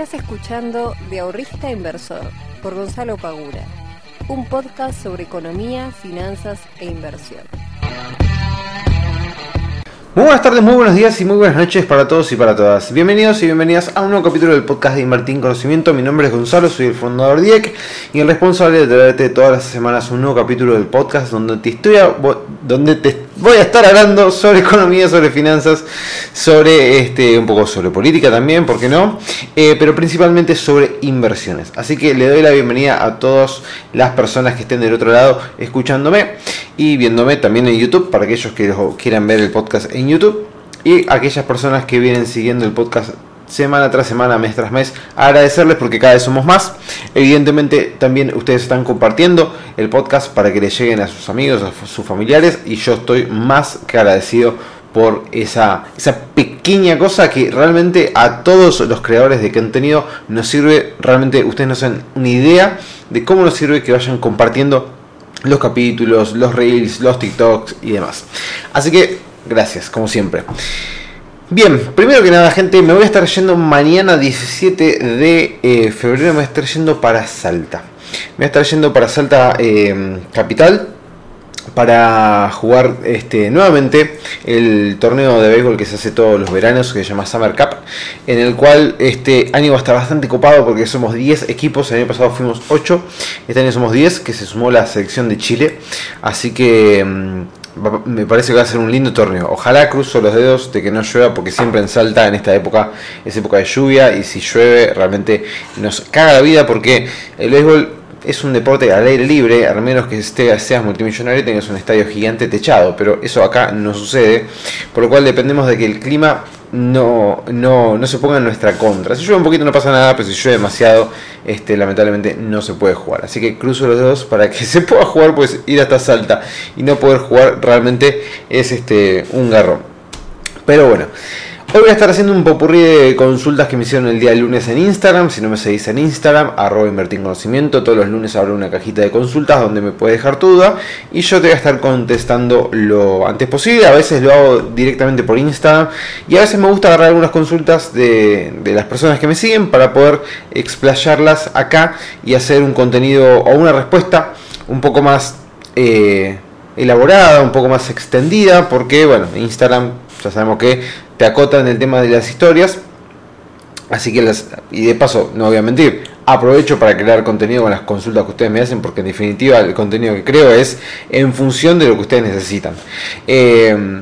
Estás escuchando De Ahorrista Inversor por Gonzalo Pagura, un podcast sobre economía, finanzas e inversión. Muy buenas tardes, muy buenos días y muy buenas noches para todos y para todas. Bienvenidos y bienvenidas a un nuevo capítulo del podcast de Invertir en Conocimiento. Mi nombre es Gonzalo, soy el fundador de y el responsable de traerte todas las semanas un nuevo capítulo del podcast donde te estoy donde te voy a estar hablando sobre economía, sobre finanzas, sobre este un poco sobre política también, ¿por qué no? Eh, pero principalmente sobre inversiones. Así que le doy la bienvenida a todas las personas que estén del otro lado escuchándome y viéndome también en YouTube para aquellos que quieran ver el podcast en YouTube y aquellas personas que vienen siguiendo el podcast semana tras semana, mes tras mes, agradecerles porque cada vez somos más. Evidentemente también ustedes están compartiendo el podcast para que le lleguen a sus amigos, a sus familiares y yo estoy más que agradecido por esa, esa pequeña cosa que realmente a todos los creadores de contenido nos sirve, realmente ustedes no saben una idea de cómo nos sirve que vayan compartiendo los capítulos, los reels, los TikToks y demás. Así que gracias, como siempre. Bien, primero que nada, gente, me voy a estar yendo mañana 17 de eh, febrero, me voy a estar yendo para Salta. Me voy a estar yendo para Salta eh, Capital para jugar este, nuevamente el torneo de béisbol que se hace todos los veranos, que se llama Summer Cup, en el cual este año va a estar bastante copado porque somos 10 equipos, el año pasado fuimos 8, este año somos 10, que se sumó la selección de Chile, así que mm, me parece que va a ser un lindo torneo. Ojalá cruzo los dedos de que no llueva, porque siempre en Salta en esta época es época de lluvia y si llueve realmente nos caga la vida porque el béisbol es un deporte al aire libre, a menos que seas multimillonario y tengas un estadio gigante techado, pero eso acá no sucede, por lo cual dependemos de que el clima no, no, no se ponga en nuestra contra. Si llueve un poquito no pasa nada, pero si llueve demasiado, este, lamentablemente no se puede jugar. Así que cruzo los dedos para que se pueda jugar, pues ir hasta Salta y no poder jugar realmente es este, un garrón. Pero bueno. Hoy voy a estar haciendo un popurrí de consultas que me hicieron el día lunes en Instagram. Si no me seguís en Instagram, arroba invertir conocimiento. Todos los lunes abro una cajita de consultas donde me puedes dejar tu duda. Y yo te voy a estar contestando lo antes posible. A veces lo hago directamente por Instagram. Y a veces me gusta agarrar algunas consultas de, las personas que me siguen para poder explayarlas acá y hacer un contenido o una respuesta un poco más eh, elaborada, un poco más extendida. Porque, bueno, Instagram ya sabemos que te acotan el tema de las historias. Así que las, y de paso, no voy a mentir, aprovecho para crear contenido con las consultas que ustedes me hacen, porque en definitiva el contenido que creo es en función de lo que ustedes necesitan. Eh,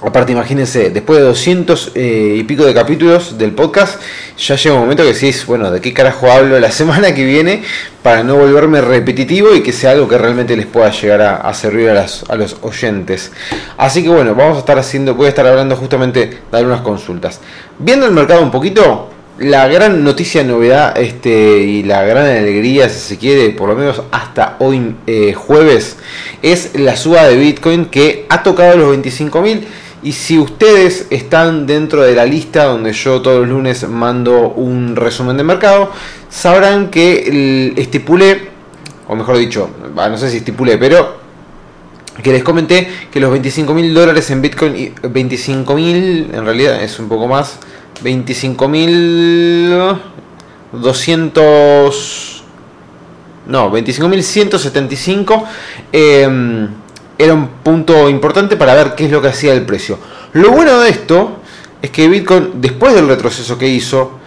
Aparte, imagínense, después de 200 eh, y pico de capítulos del podcast, ya llega un momento que decís, bueno, ¿de qué carajo hablo la semana que viene para no volverme repetitivo y que sea algo que realmente les pueda llegar a, servir a, los oyentes? Así que bueno, vamos a estar haciendo, voy a estar hablando justamente de algunas consultas. Viendo el mercado un poquito, la gran noticia, novedad este, y la gran alegría, si se quiere, por lo menos hasta hoy eh, jueves, es la suba de Bitcoin que ha tocado los 25.000 y si ustedes están dentro de la lista donde yo todos los lunes mando un resumen de mercado, sabrán que estipulé, o mejor dicho, no sé si estipulé, pero que les comenté que los 25 mil dólares en Bitcoin, 25 mil, en realidad es un poco más, 25 mil 200, no, 25 mil 175. Eh, era un punto importante para ver qué es lo que hacía el precio. Lo bueno de esto es que Bitcoin, después del retroceso que hizo,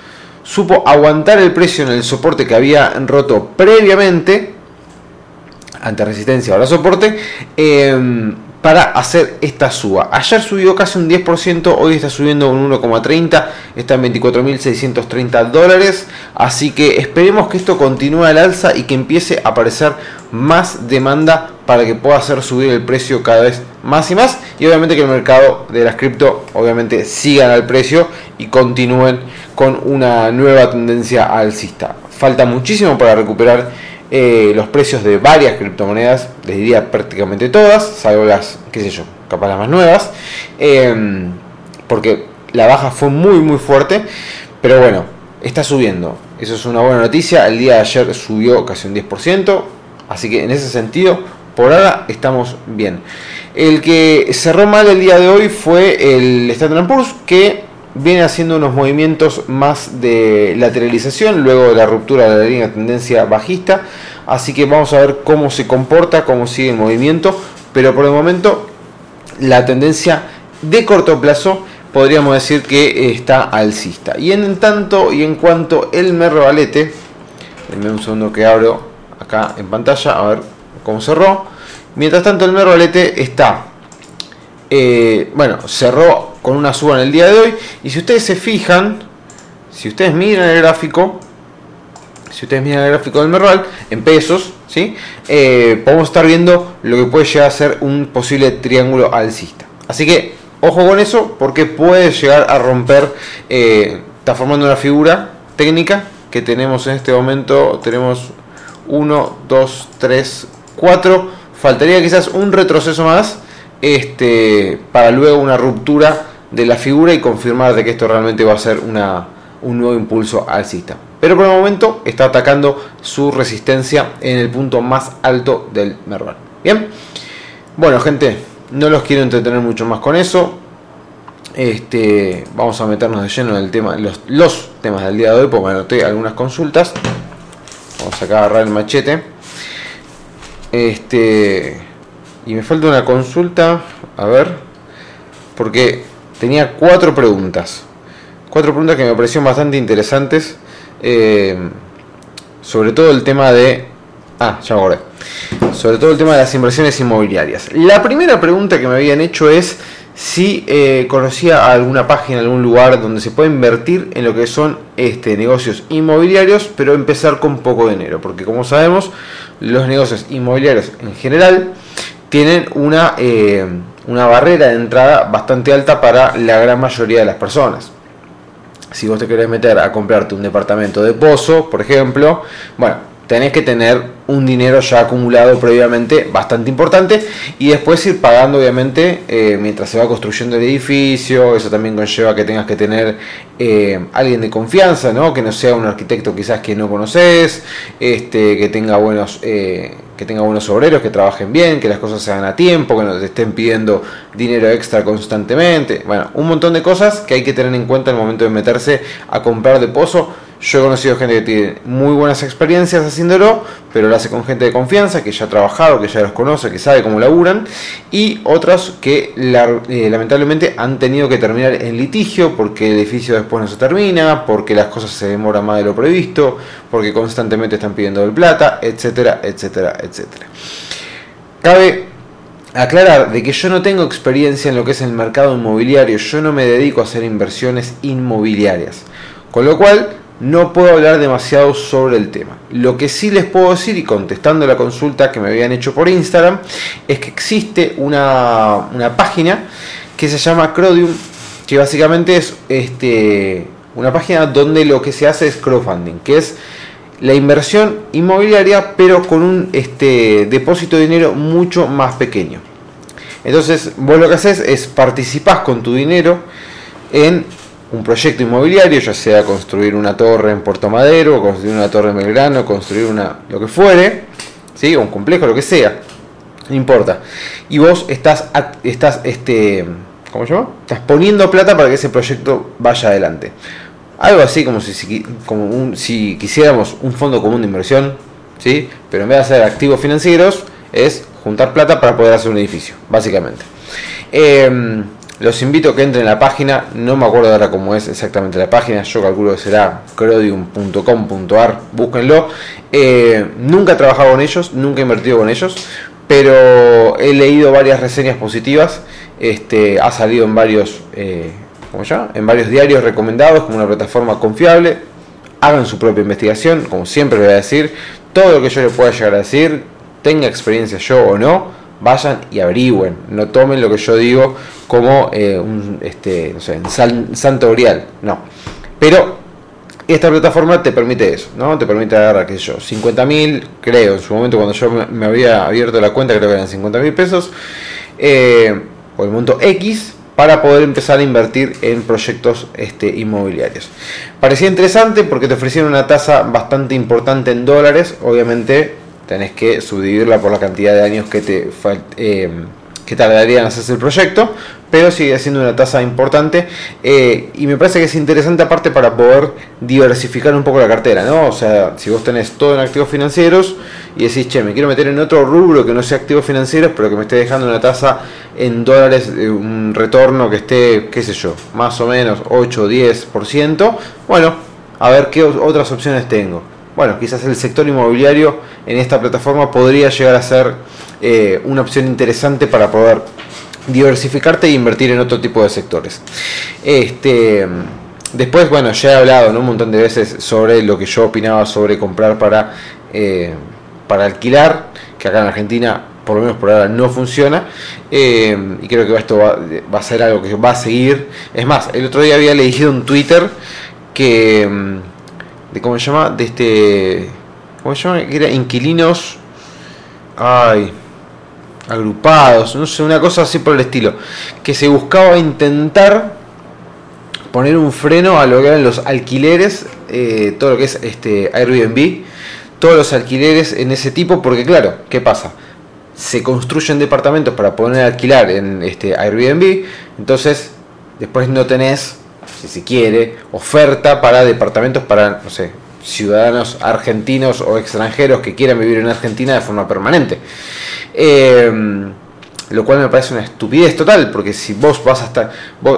supo aguantar el precio en el soporte que había roto previamente, ante resistencia ahora soporte, eh, para hacer esta suba. Ayer subió casi un 10%, hoy está subiendo un 1,30, está en 24.630 dólares. Así que esperemos que esto continúe al alza y que empiece a aparecer más demanda para que pueda hacer subir el precio cada vez más y más. Y obviamente que el mercado de las cripto obviamente sigan al precio y continúen con una nueva tendencia alcista. Falta muchísimo para recuperar eh, los precios de varias criptomonedas, les diría prácticamente todas, salvo las, qué sé yo, capaz las más nuevas, em, porque la baja fue muy muy fuerte, pero bueno, está subiendo, eso es una buena noticia, el día de ayer subió casi un 10%, así que en ese sentido, por ahora estamos bien. El que cerró mal el día de hoy fue el Standard Poor's, que viene haciendo unos movimientos más de lateralización luego de la ruptura de la línea de tendencia bajista. Así que vamos a ver cómo se comporta, cómo sigue el movimiento. Pero por el momento la tendencia de corto plazo podríamos decir que está alcista. Y en tanto y en cuanto el Mervalete, denme un segundo que abro acá en pantalla, a ver cómo cerró. Mientras tanto el Mervalete está, eh, bueno, cerró con una suba en el día de hoy. Y si ustedes se fijan, si ustedes miran el gráfico, si ustedes miran el gráfico del Merval en pesos, ¿sí? Eh, podemos estar viendo lo que puede llegar a ser un posible triángulo alcista. Así que ojo con eso porque puede llegar a romper, eh, está formando una figura técnica que tenemos en este momento, tenemos 1, 2, 3, 4, faltaría quizás un retroceso más este, para luego una ruptura de la figura y confirmar de que esto realmente va a ser una, un nuevo impulso alcista. Pero por el momento está atacando su resistencia en el punto más alto del Merval. Bien, bueno gente, no los quiero entretener mucho más con eso. Este, vamos a meternos de lleno en el tema, los, los temas del día de hoy, porque me anoté algunas consultas. Vamos acá a agarrar el machete. Este, y me falta una consulta, a ver, porque tenía cuatro preguntas. Cuatro preguntas que me parecieron bastante interesantes. Eh, sobre todo el tema de... Ah, ya me acordé sobre todo el tema de las inversiones inmobiliarias. La primera pregunta que me habían hecho es si eh, conocía alguna página, algún lugar donde se puede invertir en lo que son este, negocios inmobiliarios, pero empezar con poco dinero, porque como sabemos, los negocios inmobiliarios en general tienen una, eh, una barrera de entrada bastante alta para la gran mayoría de las personas. Si vos te querés meter a comprarte un departamento de pozo, por ejemplo, bueno, tenés que tener un dinero ya acumulado previamente bastante importante y después ir pagando obviamente eh, mientras se va construyendo el edificio, eso también conlleva que tengas que tener eh, alguien de confianza, ¿no? que no sea un arquitecto quizás que no conoces, este, que tenga buenos... Eh, que tenga buenos obreros, que trabajen bien, que las cosas se hagan a tiempo, que no te estén pidiendo dinero extra constantemente. Bueno, un montón de cosas que hay que tener en cuenta en el momento de meterse a comprar de pozo yo he conocido gente que tiene muy buenas experiencias haciéndolo, pero lo hace con gente de confianza, que ya ha trabajado, que ya los conoce, que sabe cómo laburan, y otros que eh, lamentablemente han tenido que terminar en litigio porque el edificio después no se termina, porque las cosas se demoran más de lo previsto, porque constantemente están pidiendo el plata, etcétera, etcétera, etcétera. Cabe aclarar de que yo no tengo experiencia en lo que es el mercado inmobiliario, yo no me dedico a hacer inversiones inmobiliarias. Con lo cual, no puedo hablar demasiado sobre el tema. Lo que sí les puedo decir, y contestando la consulta que me habían hecho por Instagram, es que existe una, página que se llama Crodium, que básicamente es este, una página donde lo que se hace es crowdfunding, que es la inversión inmobiliaria, pero con un este, depósito de dinero mucho más pequeño. Entonces, vos lo que haces es participás con tu dinero en un proyecto inmobiliario, ya sea construir una torre en Puerto Madero, construir una torre en Belgrano, construir una lo que fuere, ¿sí? un complejo, lo que sea, no importa. Y vos estás, estás este, ¿cómo se llama? Estás poniendo plata para que ese proyecto vaya adelante. Algo así como si, como un, si quisiéramos un fondo común de inversión, ¿sí? pero en vez de hacer activos financieros, es juntar plata para poder hacer un edificio, básicamente. Eh, los invito a que entren en la página, no me acuerdo ahora cómo es exactamente la página, yo calculo que será crodium.com.ar, búsquenlo. Eh, nunca he trabajado con ellos, nunca he invertido con ellos, pero he leído varias reseñas positivas, este, ha salido en varios, eh, en varios diarios recomendados como una plataforma confiable. Hagan su propia investigación, como siempre voy a decir, todo lo que yo les pueda llegar a decir, tenga experiencia yo o no, vayan y averigüen, no tomen lo que yo digo como eh, un este, no sé, santo grial, no. Pero esta plataforma te permite eso, ¿no? Te permite agarrar, qué sé yo, 50 mil, creo, en su momento cuando yo me había abierto la cuenta, creo que eran 50 mil pesos, eh, o el monto X, para poder empezar a invertir en proyectos este, inmobiliarios. Parecía interesante porque te ofrecieron una tasa bastante importante en dólares, obviamente tenés que subdividirla por la cantidad de años que te, eh, que tardarían en hacerse el proyecto, pero sigue siendo una tasa importante eh, y me parece que es interesante aparte para poder diversificar un poco la cartera, ¿no? O sea, si vos tenés todo en activos financieros y decís, che, me quiero meter en otro rubro que no sea activos financieros, pero que me esté dejando una tasa en dólares, un retorno que esté, qué sé yo, más o menos 8 o 10%, bueno, a ver qué otras opciones tengo. Bueno, quizás el sector inmobiliario en esta plataforma podría llegar a ser eh, una opción interesante para poder diversificarte e invertir en otro tipo de sectores. Este, después, bueno, ya he hablado un montón de veces sobre lo que yo opinaba sobre comprar para, eh, para alquilar, que acá en Argentina por lo menos por ahora no funciona. Eh, y creo que esto va, a ser algo que va a seguir. Es más el otro día había leído en Twitter que mm, de cómo se llama de este cómo se llama que era inquilinos ay agrupados, no sé, una cosa así por el estilo, que se buscaba intentar poner un freno a lo que eran los alquileres, eh, todo lo que es este Airbnb, todos los alquileres en ese tipo, porque claro, ¿qué pasa? Se construyen departamentos para poder alquilar en este Airbnb, entonces después no tenés, si se quiere, oferta para departamentos para, no sé, ciudadanos argentinos o extranjeros que quieran vivir en Argentina de forma permanente. Em, lo cual me parece una estupidez total, porque si vos vas a estar.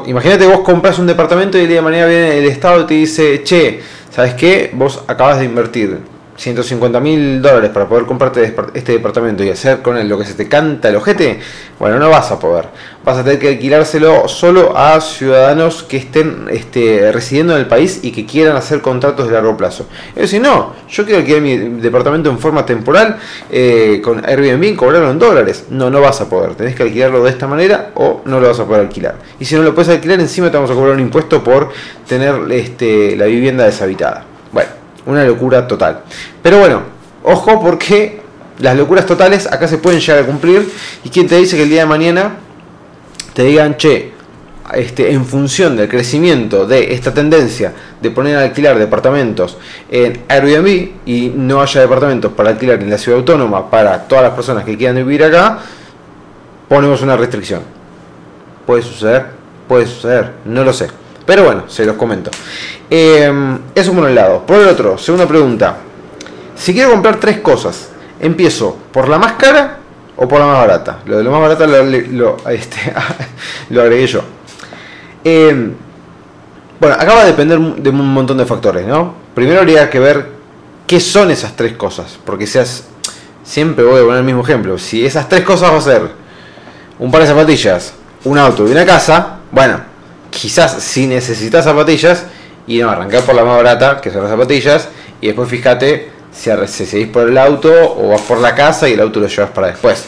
imagínate, vos compras un departamento y el día de viene el Estado y te dice, che, ¿sabes qué? Vos acabas de invertir 150 mil dólares para poder comprarte este departamento y hacer con él lo que se te canta el ojete, bueno, no vas a poder. Vas a tener que alquilárselo solo a ciudadanos que estén este, residiendo en el país y que quieran hacer contratos de largo plazo. Es decir, no, yo quiero alquilar mi departamento en forma temporal eh, con Airbnb, cobrarlo en dólares. No, no vas a poder. Tenés que alquilarlo de esta manera o no lo vas a poder alquilar. Y si no lo puedes alquilar, encima te vamos a cobrar un impuesto por tener este, la vivienda deshabitada. Bueno. Una locura total. Pero bueno, ojo porque las locuras totales acá se pueden llegar a cumplir. Y quien te dice que el día de mañana te digan, che, este, en función del crecimiento de esta tendencia de poner a alquilar departamentos en Airbnb y no haya departamentos para alquilar en la ciudad autónoma para todas las personas que quieran vivir acá, ponemos una restricción. Puede suceder, puede suceder, no lo sé. Pero bueno, se los comento. Eh, eso por un lado. Por el otro, segunda pregunta. Si quiero comprar tres cosas, ¿empiezo por la más cara o por la más barata? Lo de lo más barata lo, este, agregué yo. Eh, bueno, acá va a depender de un montón de factores, ¿no? Primero habría que ver qué son esas tres cosas. Porque seas. Siempre voy a poner el mismo ejemplo. Si esas tres cosas va a ser un par de zapatillas, un auto y una casa, bueno, quizás si necesitas zapatillas, y no, arrancar por la más barata, que son las zapatillas, y después fíjate si, seguís por el auto o vas por la casa y el auto lo llevas para después.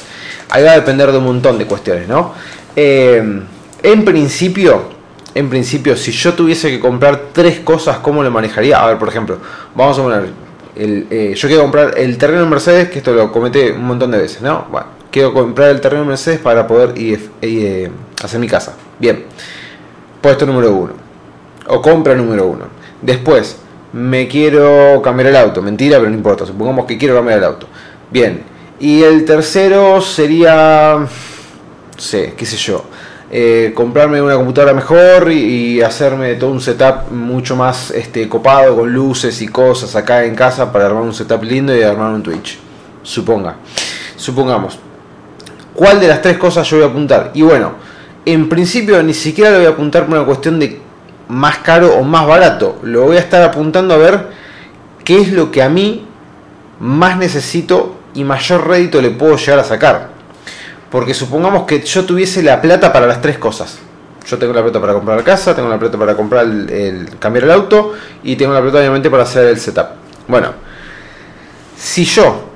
Ahí va a depender de un montón de cuestiones, ¿no? Eh, en principio, en principio, si yo tuviese que comprar tres cosas, ¿cómo lo manejaría? A ver, por ejemplo, vamos a poner, el, eh, yo quiero comprar el terreno en Mercedes, que esto lo comenté un montón de veces, ¿no? Bueno, quiero comprar el terreno en Mercedes para poder ir, eh, hacer mi casa. Bien, puesto número uno o compra número uno. Después, me quiero cambiar el auto. Mentira, pero no importa. Supongamos que quiero cambiar el auto. Bien. Y el tercero sería, no sé, qué sé yo. Eh, comprarme una computadora mejor y, hacerme todo un setup mucho más este, copado con luces y cosas acá en casa para armar un setup lindo y armar un Twitch. Suponga. Supongamos. ¿Cuál de las tres cosas yo voy a apuntar? Y bueno, en principio ni siquiera lo voy a apuntar por una cuestión de más caro o más barato. Lo voy a estar apuntando a ver qué es lo que a mí más necesito y mayor rédito le puedo llegar a sacar. Porque supongamos que yo tuviese la plata para las tres cosas. Yo tengo la plata para comprar la casa, tengo la plata para comprar el, cambiar el auto y tengo la plata obviamente para hacer el setup. Bueno, si yo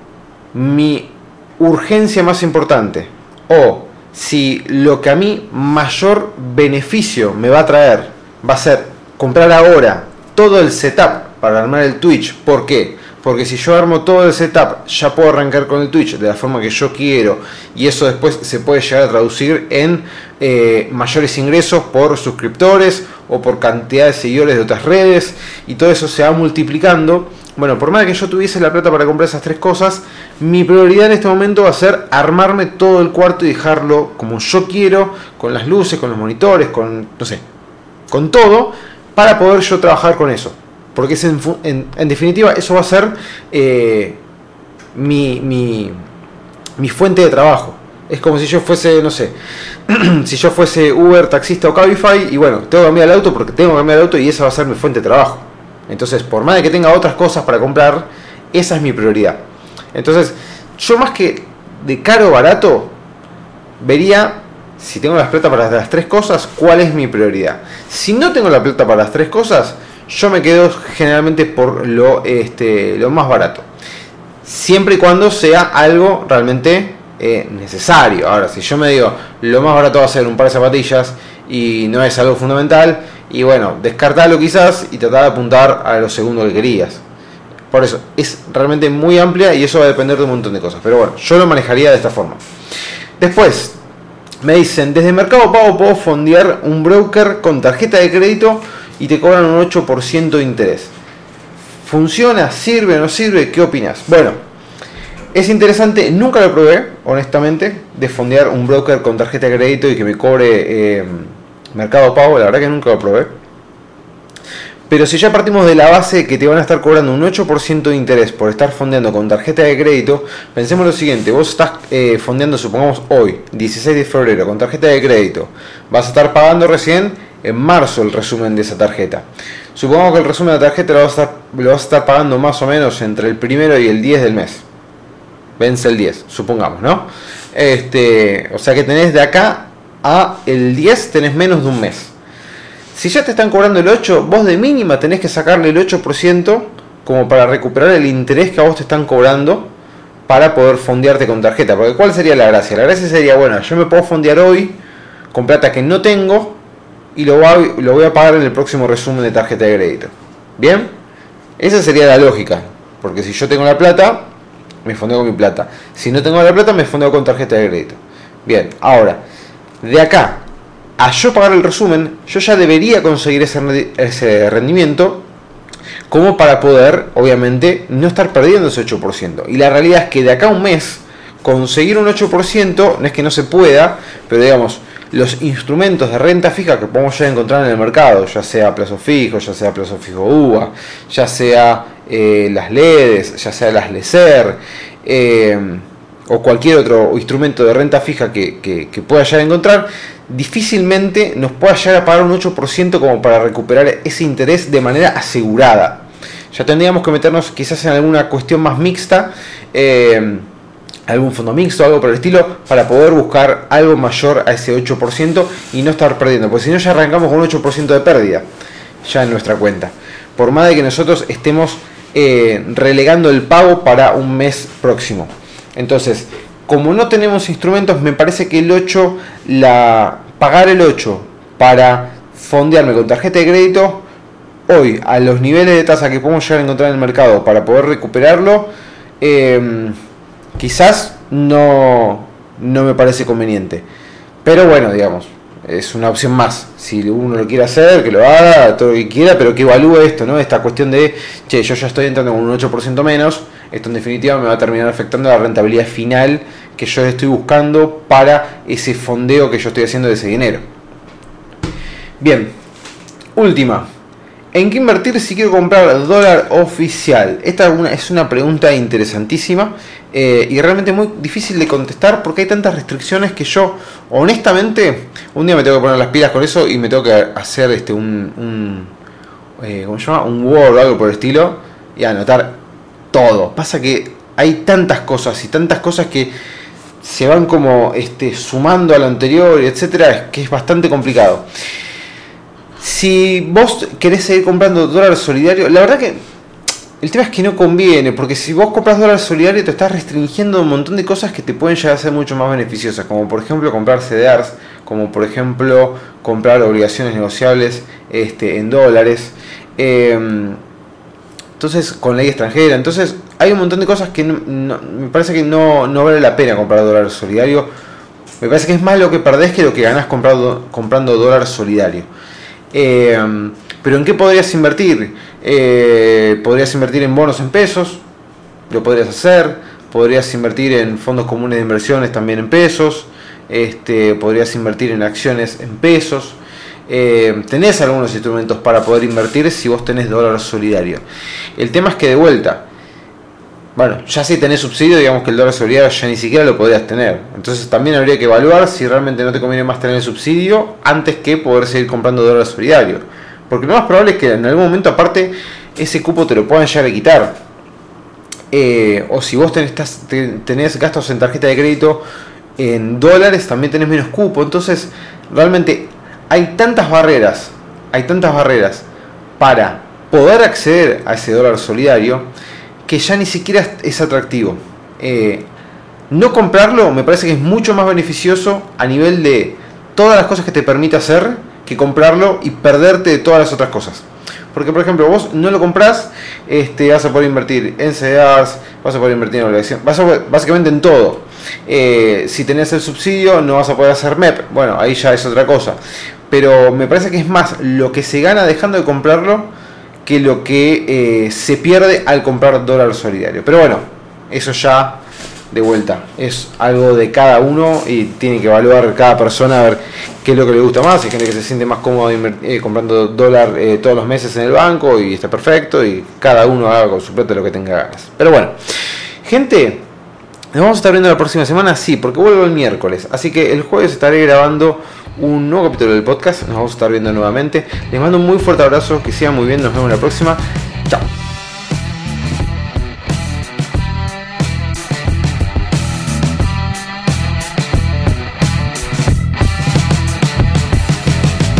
mi urgencia más importante o si lo que a mí mayor beneficio me va a traer va a ser comprar ahora todo el setup para armar el Twitch. ¿Por qué? Porque si yo armo todo el setup, ya puedo arrancar con el Twitch de la forma que yo quiero y eso después se puede llegar a traducir en eh, mayores ingresos por suscriptores o por cantidad de seguidores de otras redes y todo eso se va multiplicando. Bueno, por más que yo tuviese la plata para comprar esas tres cosas, mi prioridad en este momento va a ser armarme todo el cuarto y dejarlo como yo quiero, con las luces, con los monitores, con, no sé, con todo, para poder yo trabajar con eso. Porque es en, definitiva eso va a ser eh, mi, mi, mi, fuente de trabajo. Es como si yo fuese, no sé, si yo fuese Uber, taxista o Cabify y bueno, tengo que cambiar el auto porque tengo que cambiar el auto y esa va a ser mi fuente de trabajo. Entonces, por más de que tenga otras cosas para comprar, esa es mi prioridad. Entonces, yo más que de caro o barato, vería si tengo la plata para las tres cosas, cuál es mi prioridad. Si no tengo la plata para las tres cosas, yo me quedo generalmente por lo, este, lo más barato. Siempre y cuando sea algo realmente eh, necesario. Ahora, si yo me digo, lo más barato va a ser un par de zapatillas y no es algo fundamental, y bueno, descartarlo quizás y tratar de apuntar a lo segundo que querías. Por eso, es realmente muy amplia y eso va a depender de un montón de cosas. Pero bueno, yo lo manejaría de esta forma. Después, me dicen, desde Mercado Pago puedo fondear un broker con tarjeta de crédito y te cobran un 8% de interés. ¿Funciona? ¿Sirve? ¿No sirve? ¿Qué opinas? Bueno, es interesante, nunca lo probé, honestamente, de fondear un broker con tarjeta de crédito y que me cobre eh, Mercado Pago, la verdad que nunca lo probé. Pero si ya partimos de la base que te van a estar cobrando un 8% de interés por estar fondeando con tarjeta de crédito, pensemos lo siguiente, vos estás eh, fondeando, supongamos hoy, 16 de febrero, con tarjeta de crédito, vas a estar pagando recién en marzo el resumen de esa tarjeta. Supongamos que el resumen de la tarjeta lo vas, a estar, pagando más o menos entre el primero y el 10 del mes. Vence el 10, supongamos, ¿no? Este, o sea que tenés de acá a el 10 tenés menos de un mes. Si ya te están cobrando el 8, vos de mínima tenés que sacarle el 8% como para recuperar el interés que a vos te están cobrando para poder fondearte con tarjeta. Porque ¿cuál sería la gracia? La gracia sería, bueno, yo me puedo fondear hoy con plata que no tengo y lo voy, lo voy a pagar en el próximo resumen de tarjeta de crédito. ¿Bien? Esa sería la lógica. Porque si yo tengo la plata, me fondeo con mi plata. Si no tengo la plata, me fondeo con tarjeta de crédito. Bien, ahora, de acá a yo pagar el resumen, yo ya debería conseguir ese, ese rendimiento como para poder, obviamente, no estar perdiendo ese 8%. Y la realidad es que de acá a un mes, conseguir un 8%, no es que no se pueda, pero digamos, los instrumentos de renta fija que podemos ya encontrar en el mercado, ya sea plazo fijo, ya sea plazo fijo UVA, ya sea eh, las LEDs, ya sea las LECER, eh, o cualquier otro instrumento de renta fija que, que, pueda llegar a encontrar, difícilmente nos pueda llegar a pagar un 8% como para recuperar ese interés de manera asegurada. Ya tendríamos que meternos quizás en alguna cuestión más mixta. Eh, algún fondo mixto, algo por el estilo, para poder buscar algo mayor a ese 8% y no estar perdiendo, porque si no ya arrancamos con un 8% de pérdida ya en nuestra cuenta. Por más de que nosotros estemos eh, relegando el pago para un mes próximo. Entonces, como no tenemos instrumentos, me parece que el 8, la, pagar el 8 para fondearme con tarjeta de crédito, hoy a los niveles de tasa que podemos llegar a encontrar en el mercado para poder recuperarlo, eh, quizás no, no me parece conveniente. Pero bueno, digamos, es una opción más. Si uno lo quiere hacer, que lo haga, todo lo que quiera, pero que evalúe esto, ¿no? Esta cuestión de, che, yo ya estoy entrando con un 8% menos, esto en definitiva me va a terminar afectando la rentabilidad final que yo estoy buscando para ese fondeo que yo estoy haciendo de ese dinero. Bien, última. ¿En qué invertir si quiero comprar dólar oficial? Esta es una pregunta interesantísima eh, y realmente muy difícil de contestar porque hay tantas restricciones que yo, honestamente, un día me tengo que poner las pilas con eso y me tengo que hacer este un, un eh, ¿cómo se llama? Un Word o algo por el estilo y anotar todo. Pasa que hay tantas cosas y tantas cosas que se van como este, sumando a lo anterior, etcétera, que es bastante complicado. Si vos querés seguir comprando dólar solidario, la verdad que el tema es que no conviene, porque si vos compras dólar solidario te estás restringiendo un montón de cosas que te pueden llegar a ser mucho más beneficiosas, como por ejemplo comprar CDRs, como por ejemplo comprar obligaciones negociables este, en dólares. Em, Entonces, con ley extranjera. Entonces, hay un montón de cosas que me parece que no, no, vale la pena comprar dólar solidario. Me parece que es más lo que perdés que lo que ganás comprando, comprando dólar solidario. Eh, pero ¿en qué podrías invertir? Eh, podrías invertir en bonos en pesos, lo podrías hacer. Podrías invertir en fondos comunes de inversiones también en pesos. Este, podrías invertir en acciones en pesos. Eh, tenés algunos instrumentos para poder invertir si vos tenés dólar solidario. El tema es que de vuelta, bueno, ya si tenés subsidio, digamos que el dólar solidario ya ni siquiera lo podrías tener. Entonces también habría que evaluar si realmente no te conviene más tener el subsidio antes que poder seguir comprando dólar solidario. Porque lo más probable es que en algún momento aparte ese cupo te lo puedan llegar a quitar. Eh, o si vos tenés, tenés gastos en tarjeta de crédito en dólares, también tenés menos cupo. Entonces, realmente hay tantas barreras, hay tantas barreras para poder acceder a ese dólar solidario que ya ni siquiera es atractivo. Eh, no comprarlo me parece que es mucho más beneficioso a nivel de todas las cosas que te permite hacer que comprarlo y perderte de todas las otras cosas. Porque, por ejemplo, vos no lo compras, este, vas a poder invertir en CDRs, vas a poder invertir en obligaciones, vas a básicamente en todo. Eh, si tenés el subsidio, no vas a poder hacer MEP. Bueno, ahí ya es otra cosa pero me parece que es más lo que se gana dejando de comprarlo que lo que eh, se pierde al comprar dólar solidario. Pero bueno, eso ya de vuelta es algo de cada uno y tiene que evaluar cada persona a ver qué es lo que le gusta más. Hay gente que se siente más cómodo eh, comprando dólar eh, todos los meses en el banco y está perfecto y cada uno haga con su plata lo que tenga ganas. Pero bueno, gente, nos vamos a estar viendo la próxima semana, sí, porque vuelvo el miércoles. Así que el jueves estaré grabando un nuevo capítulo del podcast. Nos vamos a estar viendo nuevamente. Les mando un muy fuerte abrazo, que sigan muy bien, nos vemos la próxima.